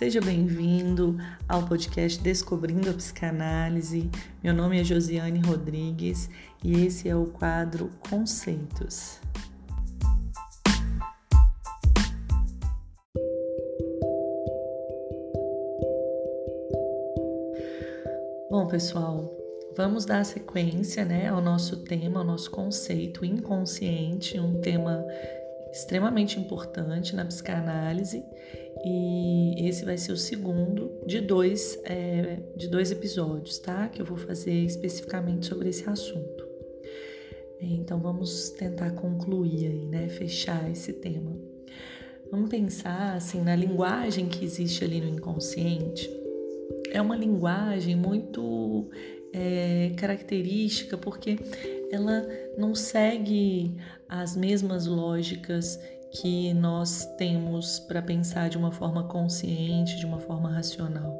Seja bem-vindo ao podcast Descobrindo a Psicanálise. Meu nome é Josiane Rodrigues e esse é o quadro Conceitos. Bom, pessoal, vamos dar sequência né, ao nosso tema, ao nosso conceito inconsciente, um tema extremamente importante na psicanálise e esse vai ser o segundo de dois, é, de dois episódios, tá? Que eu vou fazer especificamente sobre esse assunto. Então vamos tentar concluir aí, né? Fechar esse tema. Vamos pensar assim na linguagem que existe ali no inconsciente. É uma linguagem muito é, característica porque ela não segue as mesmas lógicas que nós temos para pensar de uma forma consciente, de uma forma racional.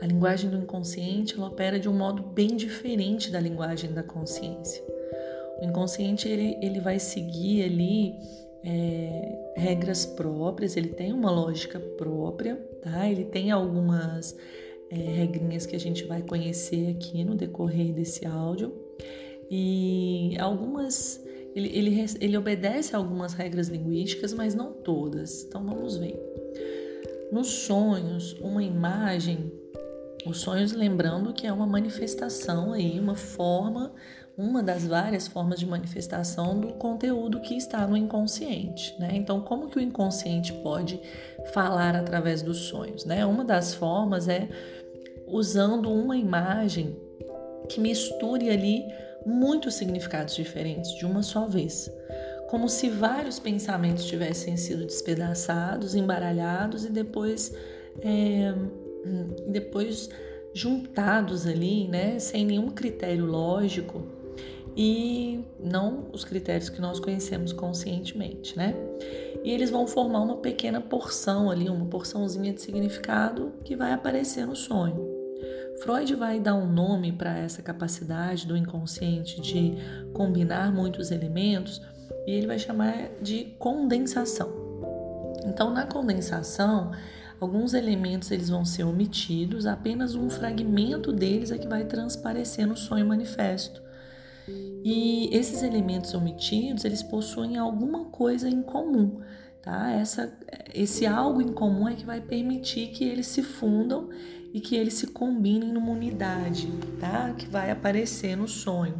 A linguagem do inconsciente ela opera de um modo bem diferente da linguagem da consciência. O inconsciente ele, ele vai seguir ali é, regras próprias, ele tem uma lógica própria, tá? Ele tem algumas é, regrinhas que a gente vai conhecer aqui no decorrer desse áudio e algumas ele, ele, ele obedece a algumas regras linguísticas, mas não todas. Então vamos ver. Nos sonhos, uma imagem, os sonhos lembrando que é uma manifestação aí, uma forma, uma das várias formas de manifestação do conteúdo que está no inconsciente, né? Então, como que o inconsciente pode falar através dos sonhos, né? Uma das formas é usando uma imagem que misture ali muitos significados diferentes de uma só vez, como se vários pensamentos tivessem sido despedaçados, embaralhados e depois, é, depois juntados ali, né, sem nenhum critério lógico e não os critérios que nós conhecemos conscientemente, né? E eles vão formar uma pequena porção ali, uma porçãozinha de significado que vai aparecer no sonho. Freud vai dar um nome para essa capacidade do inconsciente de combinar muitos elementos e ele vai chamar de condensação. Então, na condensação, alguns elementos eles vão ser omitidos, apenas um fragmento deles é que vai transparecer no sonho manifesto. E esses elementos omitidos, eles possuem alguma coisa em comum, tá? Essa, esse algo em comum é que vai permitir que eles se fundam e que eles se combinem numa unidade, tá? Que vai aparecer no sonho.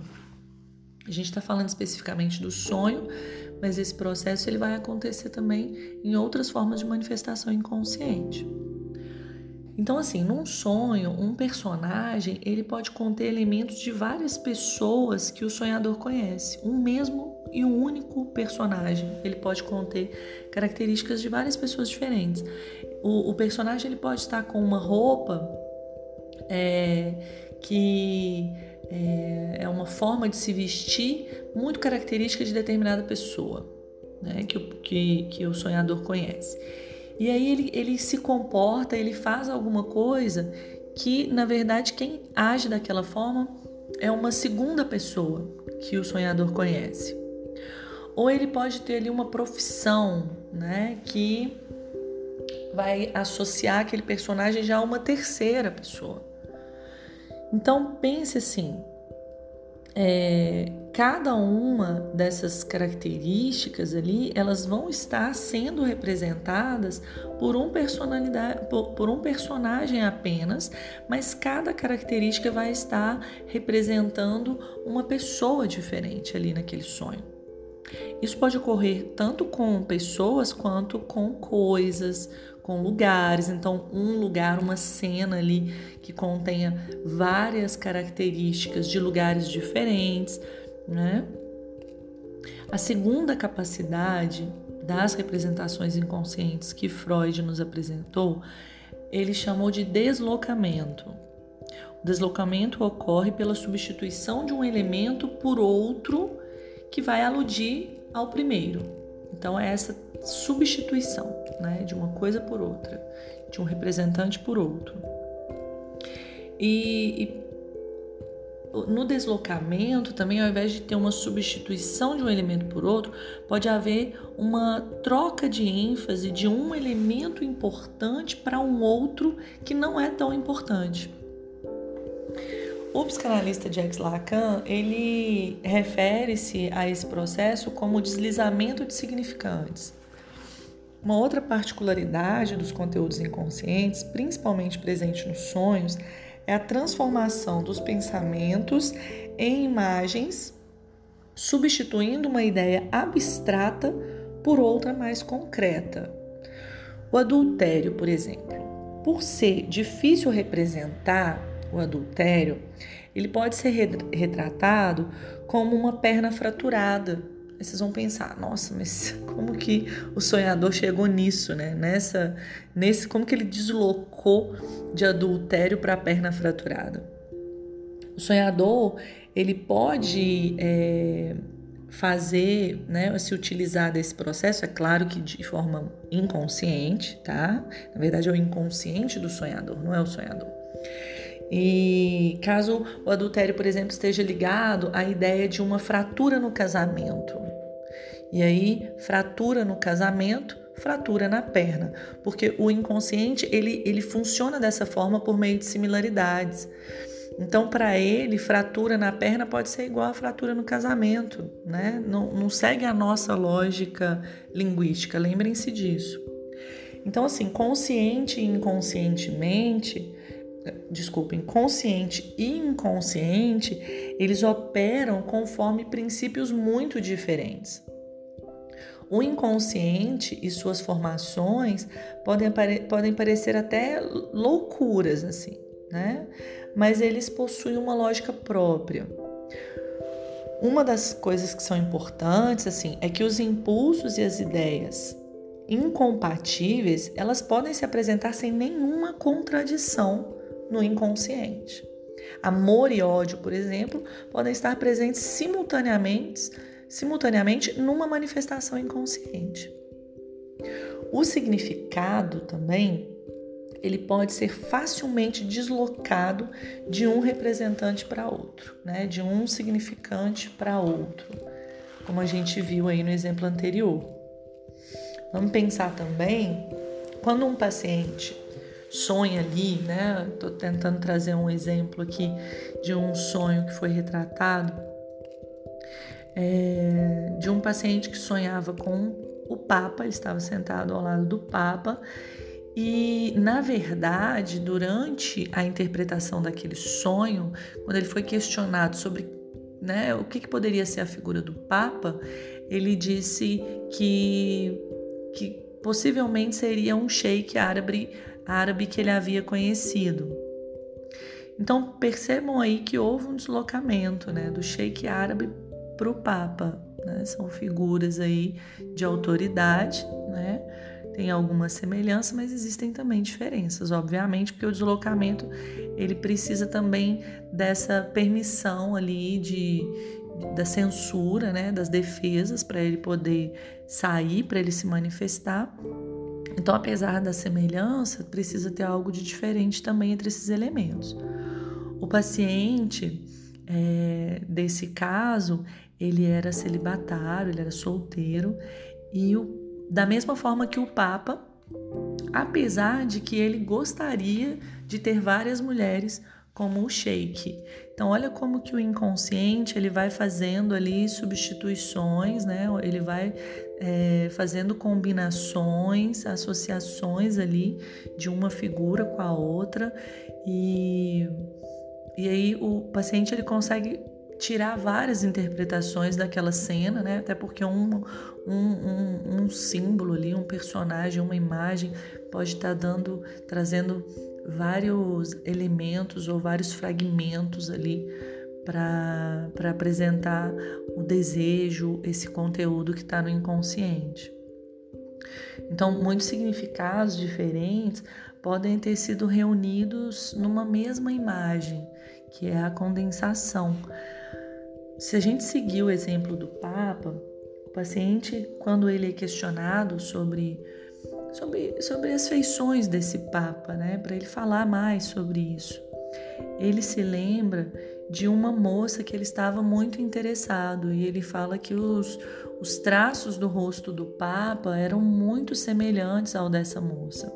A gente está falando especificamente do sonho, mas esse processo ele vai acontecer também em outras formas de manifestação inconsciente. Então, assim, num sonho, um personagem ele pode conter elementos de várias pessoas que o sonhador conhece. Um mesmo e um único personagem ele pode conter características de várias pessoas diferentes o, o personagem ele pode estar com uma roupa é, que é, é, uma forma de se vestir muito característica de determinada pessoa, né, que, que, que o sonhador conhece. E aí ele, ele se comporta, ele faz alguma coisa que, na verdade, quem age daquela forma é uma segunda pessoa que o sonhador conhece. Ou ele pode ter ali uma profissão, né, que vai associar aquele personagem já a uma terceira pessoa. Então pense assim: é, cada uma dessas características ali, elas vão estar sendo representadas por um personalidade, por, por um personagem apenas, mas cada característica vai estar representando uma pessoa diferente ali naquele sonho. Isso pode ocorrer tanto com pessoas quanto com coisas, com lugares. Então, um lugar, uma cena ali que contenha várias características de lugares diferentes, né? A segunda capacidade das representações inconscientes que Freud nos apresentou, ele chamou de deslocamento. O deslocamento ocorre pela substituição de um elemento por outro que vai aludir ao primeiro. Então é essa substituição, né, de uma coisa por outra, de um representante por outro. E, e no deslocamento também, ao invés de ter uma substituição de um elemento por outro, pode haver uma troca de ênfase de um elemento importante para um outro que não é tão importante. O psicanalista Jacques Lacan, ele refere-se a esse processo como deslizamento de significantes. Uma outra particularidade dos conteúdos inconscientes, principalmente presente nos sonhos, é a transformação dos pensamentos em imagens, substituindo uma ideia abstrata por outra mais concreta. O adultério, por exemplo, por ser difícil representar o adultério, ele pode ser retratado como uma perna fraturada. Aí vocês vão pensar, nossa, mas como que o sonhador chegou nisso, né? Nessa, nesse, como que ele deslocou de adultério para a perna fraturada? O sonhador ele pode é, fazer, né, se utilizar desse processo, é claro que de forma inconsciente, tá? Na verdade é o inconsciente do sonhador, não é o sonhador. E caso o adultério, por exemplo, esteja ligado à ideia de uma fratura no casamento. E aí, fratura no casamento, fratura na perna, porque o inconsciente ele, ele funciona dessa forma por meio de similaridades. Então, para ele, fratura na perna pode ser igual a fratura no casamento, né? Não, não segue a nossa lógica linguística, lembrem-se disso. Então, assim, consciente e inconscientemente, desculpem, consciente e inconsciente, eles operam conforme princípios muito diferentes. O inconsciente e suas formações podem, podem parecer até loucuras, assim, né? Mas eles possuem uma lógica própria. Uma das coisas que são importantes, assim, é que os impulsos e as ideias incompatíveis, elas podem se apresentar sem nenhuma contradição no inconsciente. Amor e ódio, por exemplo, podem estar presentes simultaneamente, simultaneamente numa manifestação inconsciente. O significado também ele pode ser facilmente deslocado de um representante para outro, né? de um significante para outro, como a gente viu aí no exemplo anterior. Vamos pensar também quando um paciente sonha ali, né? Estou tentando trazer um exemplo aqui de um sonho que foi retratado é, de um paciente que sonhava com o Papa, ele estava sentado ao lado do Papa e, na verdade, durante a interpretação daquele sonho, quando ele foi questionado sobre né, o que, que poderia ser a figura do Papa, ele disse que, que possivelmente seria um sheik árabe árabe que ele havia conhecido. Então percebam aí que houve um deslocamento né, do sheik árabe para o Papa. Né? São figuras aí de autoridade, né? tem alguma semelhança, mas existem também diferenças, obviamente, porque o deslocamento ele precisa também dessa permissão ali de, da censura, né, das defesas para ele poder sair, para ele se manifestar. Então, apesar da semelhança, precisa ter algo de diferente também entre esses elementos. O paciente é, desse caso, ele era celibatário, ele era solteiro e o, da mesma forma que o Papa, apesar de que ele gostaria de ter várias mulheres como o sheik. Então olha como que o inconsciente ele vai fazendo ali substituições, né? Ele vai é, fazendo combinações, associações ali de uma figura com a outra e, e aí o paciente ele consegue tirar várias interpretações daquela cena, né? Até porque um, um, um, um símbolo ali, um personagem, uma imagem pode estar dando, trazendo vários elementos ou vários fragmentos ali para apresentar o desejo, esse conteúdo que está no inconsciente. Então, muitos significados diferentes podem ter sido reunidos numa mesma imagem, que é a condensação. Se a gente seguir o exemplo do Papa, o paciente, quando ele é questionado sobre sobre, sobre as feições desse Papa, né? Para ele falar mais sobre isso. Ele se lembra de uma moça que ele estava muito interessado e ele fala que os, os traços do rosto do Papa eram muito semelhantes ao dessa moça.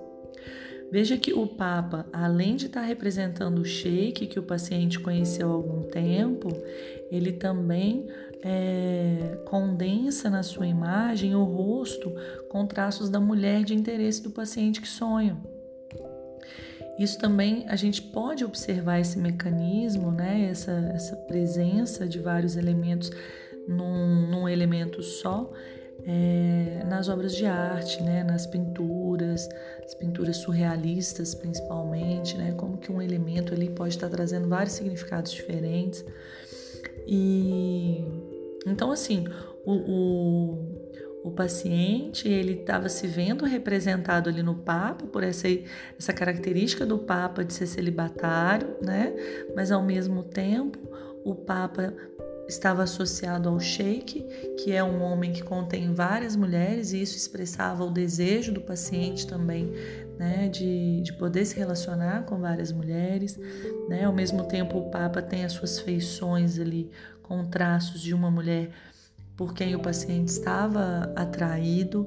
Veja que o Papa, além de estar representando o sheik que o paciente conheceu há algum tempo, ele também é, condensa na sua imagem o rosto com traços da mulher de interesse do paciente que sonha. Isso também a gente pode observar esse mecanismo, né? essa, essa presença de vários elementos num, num elemento só, é, nas obras de arte, né, nas pinturas, as pinturas surrealistas principalmente, né, como que um elemento ali pode estar trazendo vários significados diferentes. E então assim, o, o, o paciente ele estava se vendo representado ali no Papa por essa, essa característica do Papa de ser celibatário, né? Mas ao mesmo tempo o Papa estava associado ao sheik, que é um homem que contém várias mulheres, e isso expressava o desejo do paciente também, né, de, de poder se relacionar com várias mulheres. Né? Ao mesmo tempo, o Papa tem as suas feições ali com traços de uma mulher por quem o paciente estava atraído.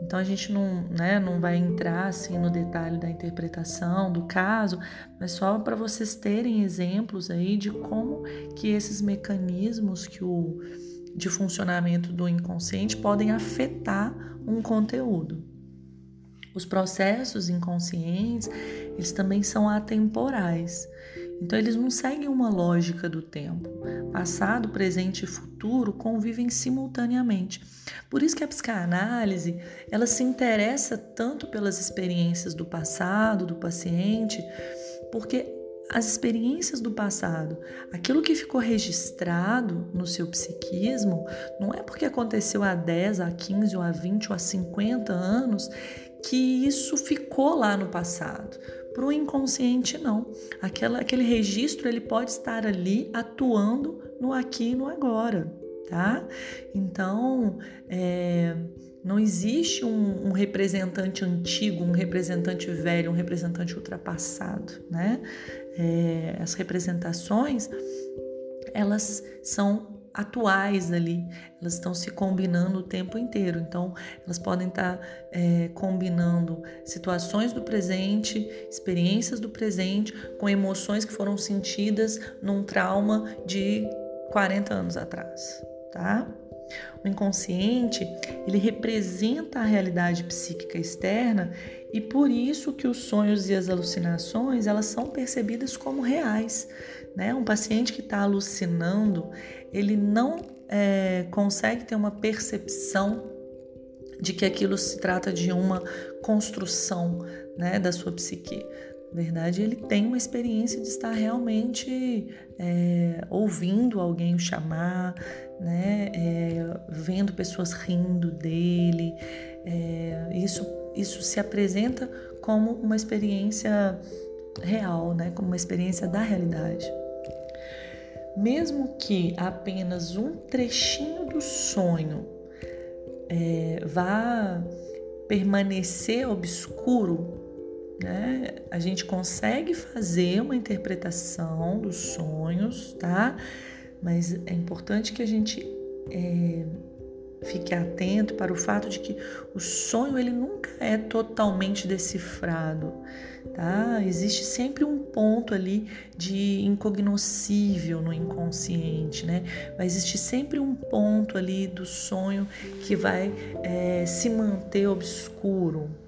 Então a gente não, né, não vai entrar assim no detalhe da interpretação do caso, mas só para vocês terem exemplos aí de como que esses mecanismos que o de funcionamento do inconsciente podem afetar um conteúdo. Os processos inconscientes, eles também são atemporais. Então, eles não seguem uma lógica do tempo. Passado, presente e futuro convivem simultaneamente. Por isso que a psicanálise, ela se interessa tanto pelas experiências do passado, do paciente, porque as experiências do passado, aquilo que ficou registrado no seu psiquismo, não é porque aconteceu há 10, há 15, ou há 20, ou há 50 anos que isso ficou lá no passado. Para o inconsciente, não. Aquela, aquele registro ele pode estar ali atuando no aqui e no agora, tá? Então, é, não existe um, um, representante antigo, um representante velho, um representante ultrapassado, né? É, as representações, elas são atuais ali, elas estão se combinando o tempo inteiro. Então, elas podem estar é, combinando situações do presente, experiências do presente, com emoções que foram sentidas num trauma de 40 anos atrás, tá? O inconsciente, ele representa a realidade psíquica externa e por isso que os sonhos e as alucinações, elas são percebidas como reais, né? Um paciente que está alucinando, ele não é, consegue ter uma percepção de que aquilo se trata de uma construção né, da sua psique. Na verdade, ele tem uma experiência de estar realmente é, ouvindo alguém o chamar, né, é, vendo pessoas rindo dele. É, isso, isso se apresenta como uma experiência real, né, como uma experiência da realidade. Mesmo que apenas um trechinho do sonho é, vá permanecer obscuro, né? A gente consegue fazer uma interpretação dos sonhos, tá? Mas é importante que a gente é, fique atento para o fato de que o sonho ele nunca é totalmente decifrado, tá? Existe sempre um ponto ali de incognoscível no inconsciente, né? Vai existir sempre um ponto ali do sonho que vai é, se manter obscuro.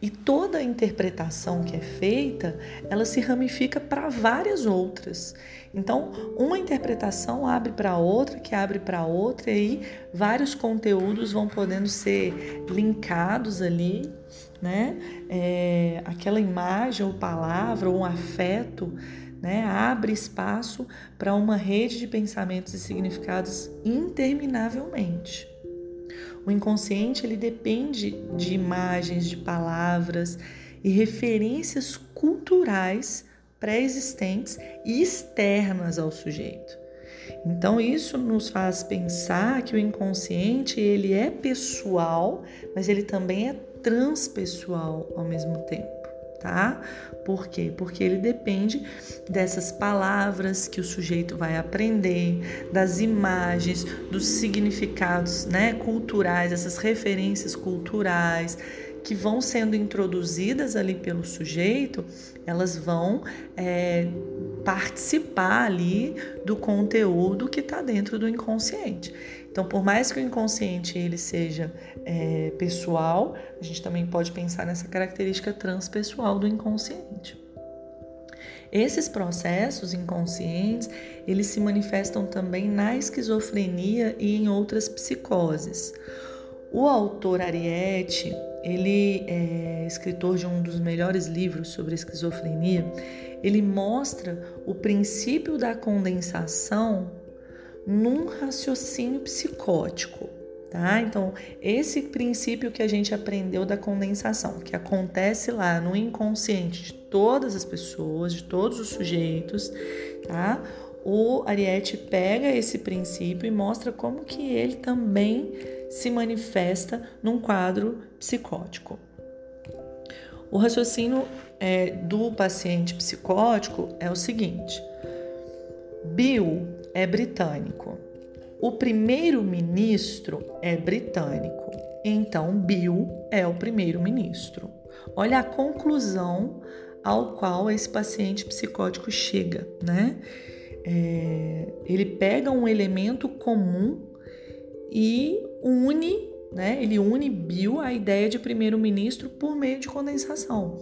E toda a interpretação que é feita, ela se ramifica para várias outras. Então, uma interpretação abre para outra, que abre para outra, e aí vários conteúdos vão podendo ser linkados ali, né? É, aquela imagem ou palavra ou um afeto, né? Abre espaço para uma rede de pensamentos e significados interminavelmente. O inconsciente ele depende de imagens, de palavras e referências culturais pré-existentes e externas ao sujeito. Então isso nos faz pensar que o inconsciente ele é pessoal, mas ele também é transpessoal ao mesmo tempo. Tá? Por quê? Porque ele depende dessas palavras que o sujeito vai aprender, das imagens, dos significados né, culturais, essas referências culturais que vão sendo introduzidas ali pelo sujeito, elas vão é, participar ali do conteúdo que está dentro do inconsciente. Então, por mais que o inconsciente ele seja é, pessoal, a gente também pode pensar nessa característica transpessoal do inconsciente. Esses processos inconscientes, eles se manifestam também na esquizofrenia e em outras psicoses. O autor Ariete, ele é escritor de um dos melhores livros sobre esquizofrenia, ele mostra o princípio da condensação num raciocínio psicótico. Tá? Então, esse princípio que a gente aprendeu da condensação, que acontece lá no inconsciente de todas as pessoas, de todos os sujeitos, tá? O Ariete pega esse princípio e mostra como que ele também se manifesta num quadro psicótico. O raciocínio é, do paciente psicótico é o seguinte: Bill é britânico. O primeiro-ministro é britânico. Então, Bill é o primeiro-ministro. Olha a conclusão ao qual esse paciente psicótico chega, né? É, ele pega um elemento comum e une, né? Ele une Bill à ideia de primeiro-ministro por meio de condensação.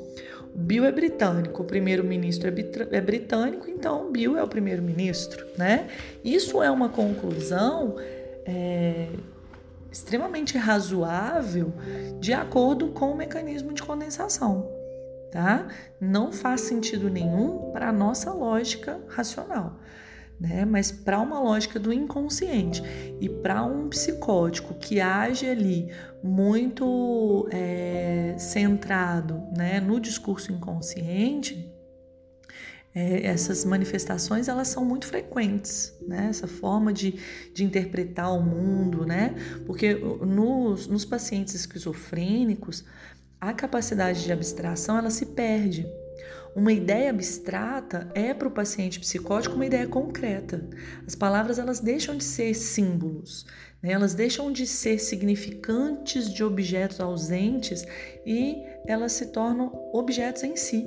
Bill é britânico, o primeiro-ministro é, é britânico, então Bill é o primeiro-ministro, né? Isso é uma conclusão é, extremamente razoável de acordo com o mecanismo de condensação, tá? Não faz sentido nenhum para a nossa lógica racional né? Mas para uma lógica do inconsciente e para um psicótico que age ali muito é, centrado, né, no discurso inconsciente, é, essas manifestações elas são muito frequentes, né? Essa forma de, de interpretar o mundo, né? Porque nos, nos pacientes esquizofrênicos a capacidade de abstração ela se perde. Uma ideia abstrata é para o paciente psicótico uma ideia concreta. As palavras elas deixam de ser símbolos, né? elas deixam de ser significantes de objetos ausentes e elas se tornam objetos em si,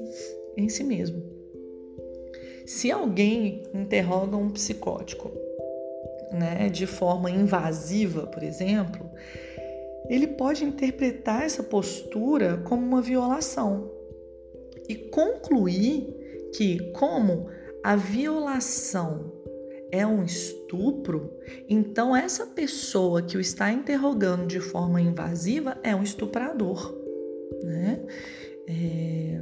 em si mesmo. Se alguém interroga um psicótico, né, de forma invasiva, por exemplo, ele pode interpretar essa postura como uma violação e concluir que, como a violação é um estupro, então essa pessoa que o está interrogando de forma invasiva é um estuprador, né? É,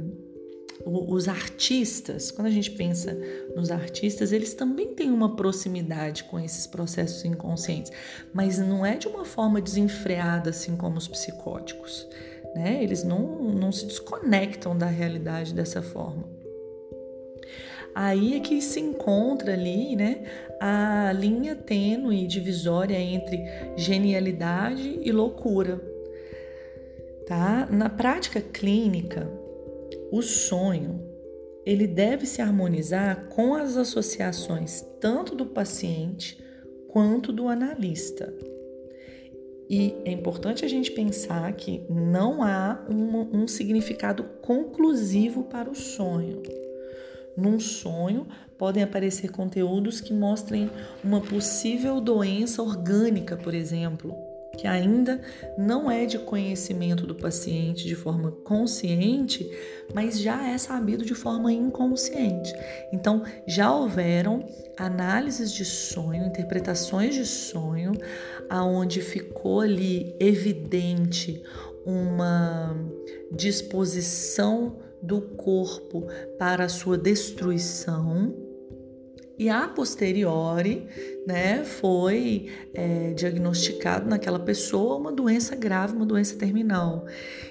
os artistas, quando a gente pensa nos artistas, eles também têm uma proximidade com esses processos inconscientes, mas não é de uma forma desenfreada assim como os psicóticos né? Eles não, não se desconectam da realidade dessa forma. Aí é que se encontra ali, né, a linha tênue divisória entre genialidade e loucura. Tá? Na prática clínica, o sonho ele deve se harmonizar com as associações tanto do paciente quanto do analista. E é importante a gente pensar que não há um, significado conclusivo para o sonho. Num sonho, podem aparecer conteúdos que mostrem uma possível doença orgânica, por exemplo, que ainda não é de conhecimento do paciente de forma consciente, mas já é sabido de forma inconsciente. Então, já houveram análises de sonho, interpretações de sonho, aonde ficou ali evidente uma disposição do corpo para a sua destruição e a posteriori, né, foi é, diagnosticado naquela pessoa uma doença grave, uma doença terminal.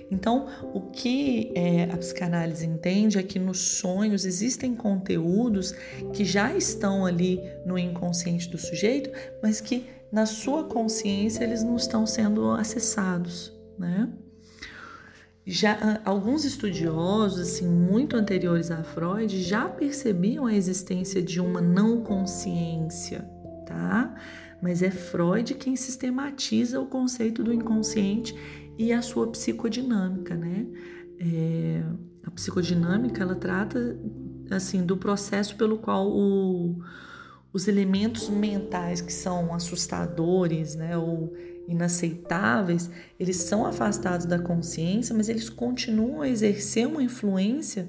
Então, o que é, a psicanálise entende é que nos sonhos existem conteúdos que já estão ali no inconsciente do sujeito, mas que na sua consciência eles não estão sendo acessados, né? Já ah, alguns estudiosos assim muito anteriores a Freud já percebiam a existência de uma não consciência, tá? Mas é Freud quem sistematiza o conceito do inconsciente e a sua psicodinâmica, né? É, a psicodinâmica ela trata assim do processo pelo qual o, os elementos mentais que são assustadores, né, ou inaceitáveis, eles são afastados da consciência, mas eles continuam a exercer uma influência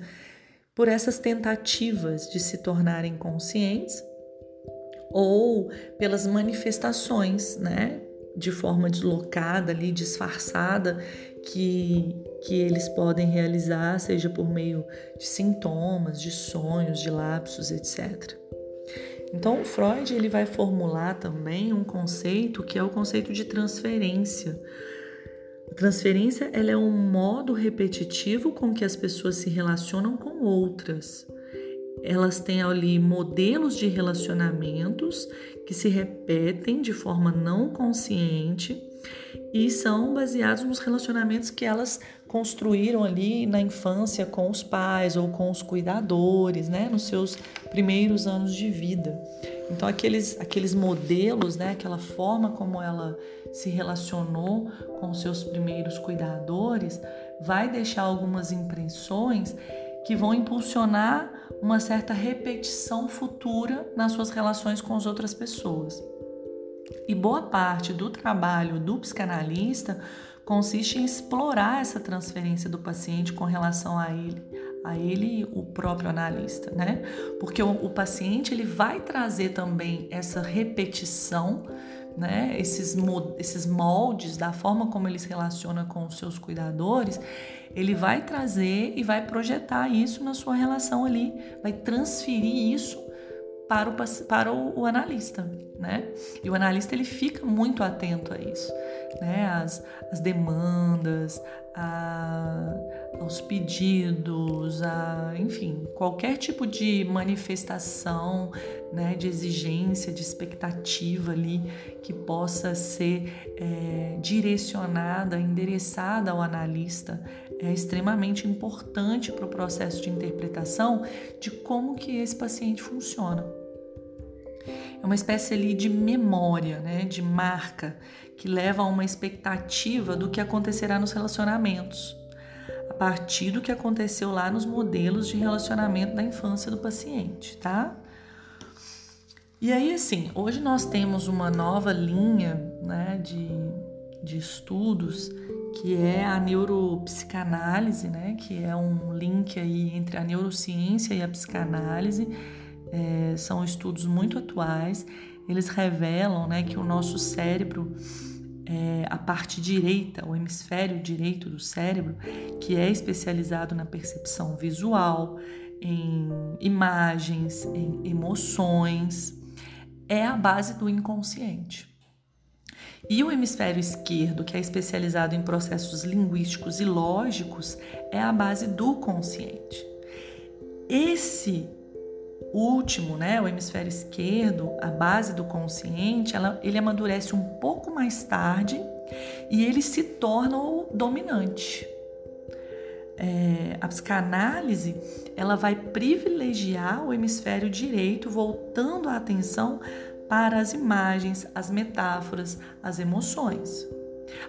por essas tentativas de se tornarem conscientes ou pelas manifestações, né, de forma deslocada ali, disfarçada, que, que eles podem realizar, seja por meio de sintomas, de sonhos, de lapsos, etc. Então, Freud ele vai formular também um conceito que é o conceito de transferência. A transferência ela é um modo repetitivo com que as pessoas se relacionam com outras. Elas têm ali modelos de relacionamentos que se repetem de forma não consciente e são baseados nos relacionamentos que elas construíram ali na infância com os pais ou com os cuidadores, né, nos seus primeiros anos de vida. Então aqueles aqueles modelos, né, aquela forma como ela se relacionou com seus primeiros cuidadores, vai deixar algumas impressões que vão impulsionar uma certa repetição futura nas suas relações com as outras pessoas. E boa parte do trabalho do psicanalista consiste em explorar essa transferência do paciente com relação a ele, a ele o próprio analista, né? Porque o, o paciente ele vai trazer também essa repetição, né? Esses, esses moldes da forma como ele se relaciona com os seus cuidadores, ele vai trazer e vai projetar isso na sua relação ali, vai transferir isso para o, para o, o, analista, né? E o analista ele fica muito atento a isso, né? As, as demandas, a, aos pedidos, a, enfim, qualquer tipo de manifestação, né? De exigência, de expectativa ali que possa ser é, direcionada, endereçada ao analista é extremamente importante para o processo de interpretação de como que esse paciente funciona. É uma espécie ali de memória, né, de marca, que leva a uma expectativa do que acontecerá nos relacionamentos, a partir do que aconteceu lá nos modelos de relacionamento da infância do paciente, tá? E aí, assim, hoje nós temos uma nova linha né, de, de estudos que é a neuropsicanálise, né, que é um link aí entre a neurociência e a psicanálise. É, são estudos muito atuais. Eles revelam né, que o nosso cérebro, é, a parte direita, o hemisfério direito do cérebro, que é especializado na percepção visual, em imagens, em emoções, é a base do inconsciente. E o hemisfério esquerdo, que é especializado em processos linguísticos e lógicos, é a base do consciente. Esse último, né, o hemisfério esquerdo, a base do consciente, ela, ele amadurece um pouco mais tarde e ele se torna o dominante. É, a psicanálise ela vai privilegiar o hemisfério direito, voltando a atenção para as imagens, as metáforas, as emoções.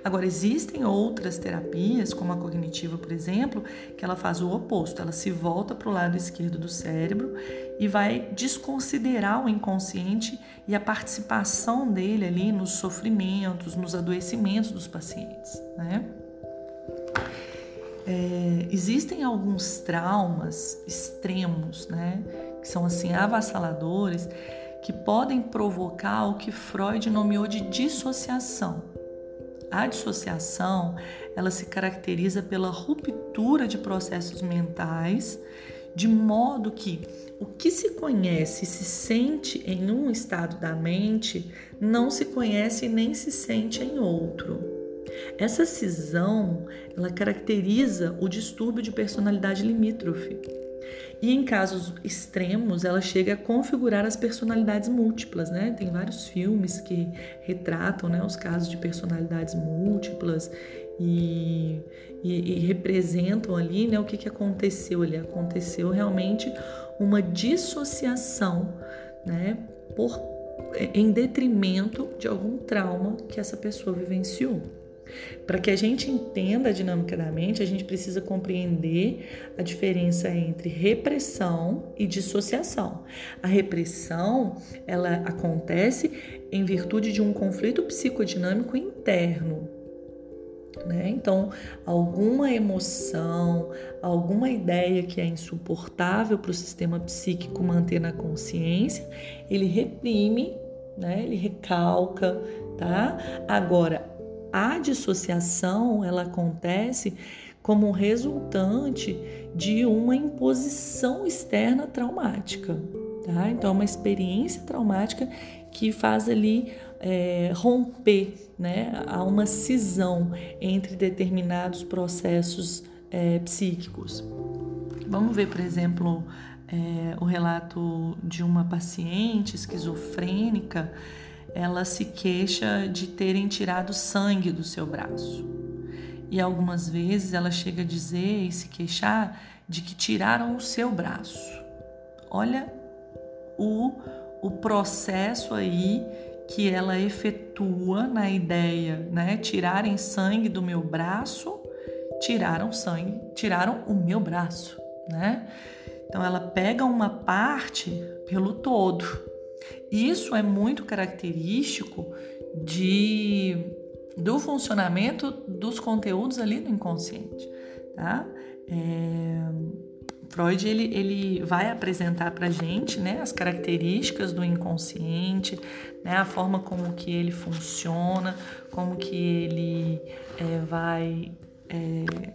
Agora, existem outras terapias, como a cognitiva, por exemplo, que ela faz o oposto, ela se volta para o lado esquerdo do cérebro e vai desconsiderar o inconsciente e a participação dele ali nos sofrimentos, nos adoecimentos dos pacientes. Né? É, existem alguns traumas extremos, né, que são assim avassaladores, que podem provocar o que Freud nomeou de dissociação. A dissociação, ela se caracteriza pela ruptura de processos mentais, de modo que o que se conhece e se sente em um estado da mente não se conhece nem se sente em outro. Essa cisão, ela caracteriza o distúrbio de personalidade limítrofe. E em casos extremos, ela chega a configurar as personalidades múltiplas, né? Tem vários filmes que retratam né, os casos de personalidades múltiplas e, e, e representam ali né, o que, que aconteceu ali. Aconteceu realmente uma dissociação né, por, em detrimento de algum trauma que essa pessoa vivenciou. Para que a gente entenda a dinâmica da mente, a gente precisa compreender a diferença entre repressão e dissociação. A repressão, ela acontece em virtude de um conflito psicodinâmico interno. Né? Então, alguma emoção, alguma ideia que é insuportável para o sistema psíquico manter na consciência, ele reprime, né? ele recalca, tá? Agora, a dissociação ela acontece como resultante de uma imposição externa traumática. Tá? Então, é uma experiência traumática que faz ali é, romper, né? Há uma cisão entre determinados processos é, psíquicos. Vamos ver, por exemplo, é, o relato de uma paciente esquizofrênica ela se queixa de terem tirado sangue do seu braço. E algumas vezes ela chega a dizer e se queixar de que tiraram o seu braço. Olha o, o processo aí que ela efetua na ideia, né? Tirarem sangue do meu braço, tiraram sangue, tiraram o meu braço, né? Então ela pega uma parte pelo todo isso é muito característico de do funcionamento dos conteúdos ali no inconsciente, tá? É, Freud ele, ele vai apresentar para gente né, as características do inconsciente, né, a forma como que ele funciona, como que ele é, vai é,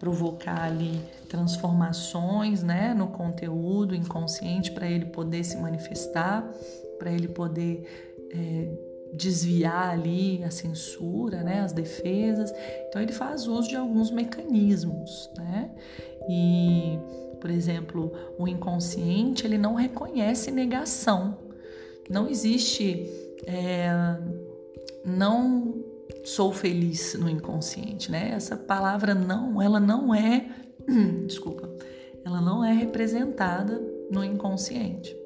provocar ali transformações né, no conteúdo inconsciente para ele poder se manifestar, para ele poder é, desviar ali a censura, né, as defesas. Então ele faz uso de alguns mecanismos, né? E, por exemplo, o inconsciente ele não reconhece negação. Não existe é, não sou feliz no inconsciente, né? Essa palavra não, ela não é, desculpa, ela não é representada no inconsciente.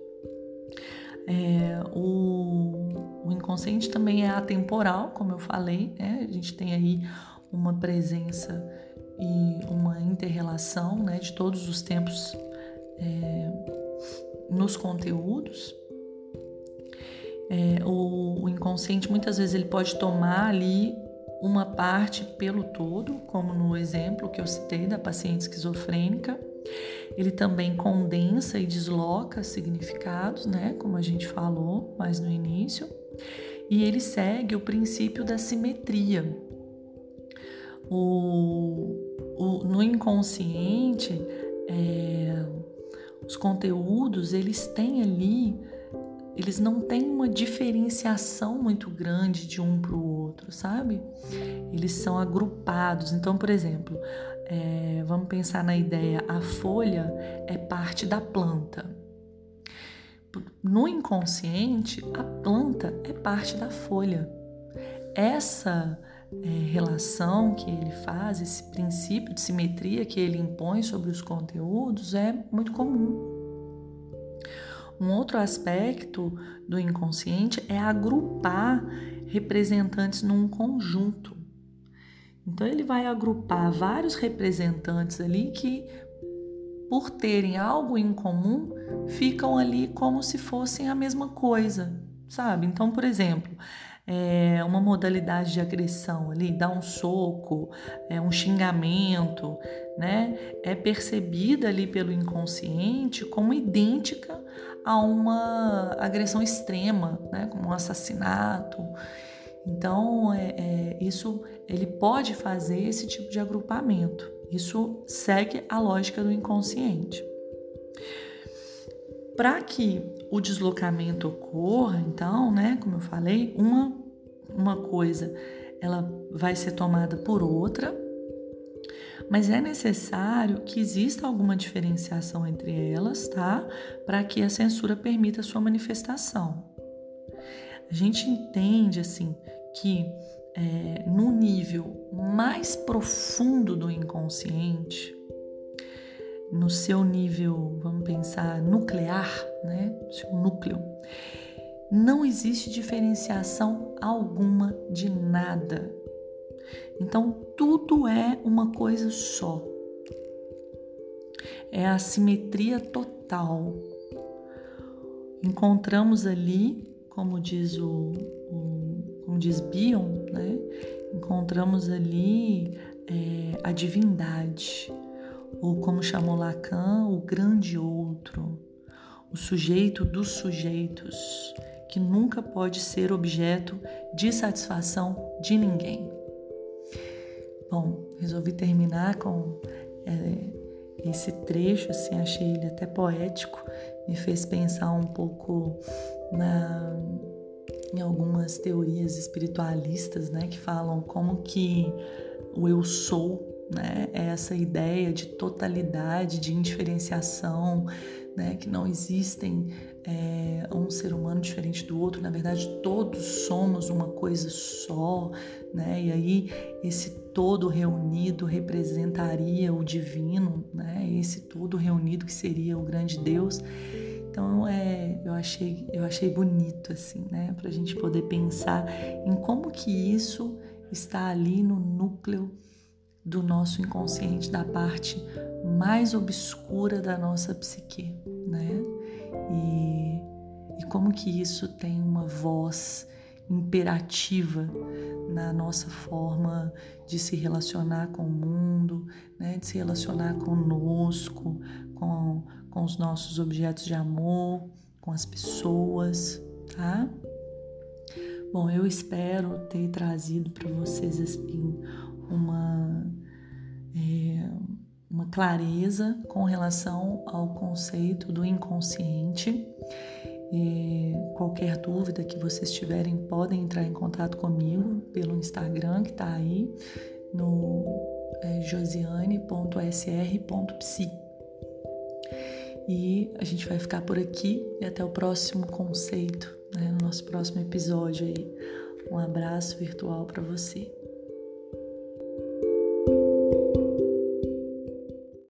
É, o, o, inconsciente também é atemporal, como eu falei, né? A gente tem aí uma presença e uma interrelação né, de todos os tempos é, nos conteúdos. É, o, o inconsciente muitas vezes ele pode tomar ali uma parte pelo todo, como no exemplo que eu citei da paciente esquizofrênica. Ele também condensa e desloca significados, né, como a gente falou mais no início, e ele segue o princípio da simetria. O, o no inconsciente, é, os conteúdos eles têm ali eles não têm uma diferenciação muito grande de um para o outro, sabe? Eles são agrupados. Então, por exemplo, é, vamos pensar na ideia: a folha é parte da planta. No inconsciente, a planta é parte da folha. Essa é, relação que ele faz, esse princípio de simetria que ele impõe sobre os conteúdos é muito comum. Um outro aspecto do inconsciente é agrupar representantes num conjunto. Então ele vai agrupar vários representantes ali que, por terem algo em comum, ficam ali como se fossem a mesma coisa, sabe? Então, por exemplo, é uma modalidade de agressão ali, dar um soco, é um xingamento, né? É percebida ali pelo inconsciente como idêntica a uma agressão extrema, né, como um assassinato. Então, é, é, isso ele pode fazer esse tipo de agrupamento. Isso segue a lógica do inconsciente. Para que o deslocamento ocorra, então, né, como eu falei, uma, uma coisa ela vai ser tomada por outra, mas é necessário que exista alguma diferenciação entre elas, tá? Para que a censura permita a sua manifestação. A gente entende assim que é, no nível mais profundo do inconsciente, no seu nível, vamos pensar, nuclear, né? Seu núcleo, não existe diferenciação alguma de nada. Então, tudo é uma coisa só. É a simetria total. Encontramos ali, como diz o, o como diz Bion, né? Encontramos ali é, a divindade, ou como chamou Lacan, o grande outro, o sujeito dos sujeitos, que nunca pode ser objeto de satisfação de ninguém. Bom, resolvi terminar com é, esse trecho, assim, achei ele até poético, me fez pensar um pouco na, em algumas teorias espiritualistas, né, que falam como que o eu sou né? É essa ideia de totalidade, de indiferenciação, né? Que não existem é, um ser humano diferente do outro. Na verdade, todos somos uma coisa só, né? E aí esse todo reunido representaria o divino, né? Esse todo reunido que seria o grande Deus. Então é, eu achei, eu achei bonito assim, né, para a gente poder pensar em como que isso está ali no núcleo do nosso inconsciente, da parte mais obscura da nossa psique, né? E, e como que isso tem uma voz imperativa na nossa forma de se relacionar com o mundo, né? de se relacionar conosco, com, com os nossos objetos de amor, com as pessoas, tá? Bom, eu espero ter trazido para vocês assim uma, é, uma clareza com relação ao conceito do inconsciente. É, qualquer dúvida que vocês tiverem, podem entrar em contato comigo pelo Instagram que está aí no é, josiane.sr.psi. E a gente vai ficar por aqui e até o próximo conceito, né, no nosso próximo episódio aí. Um abraço virtual para você.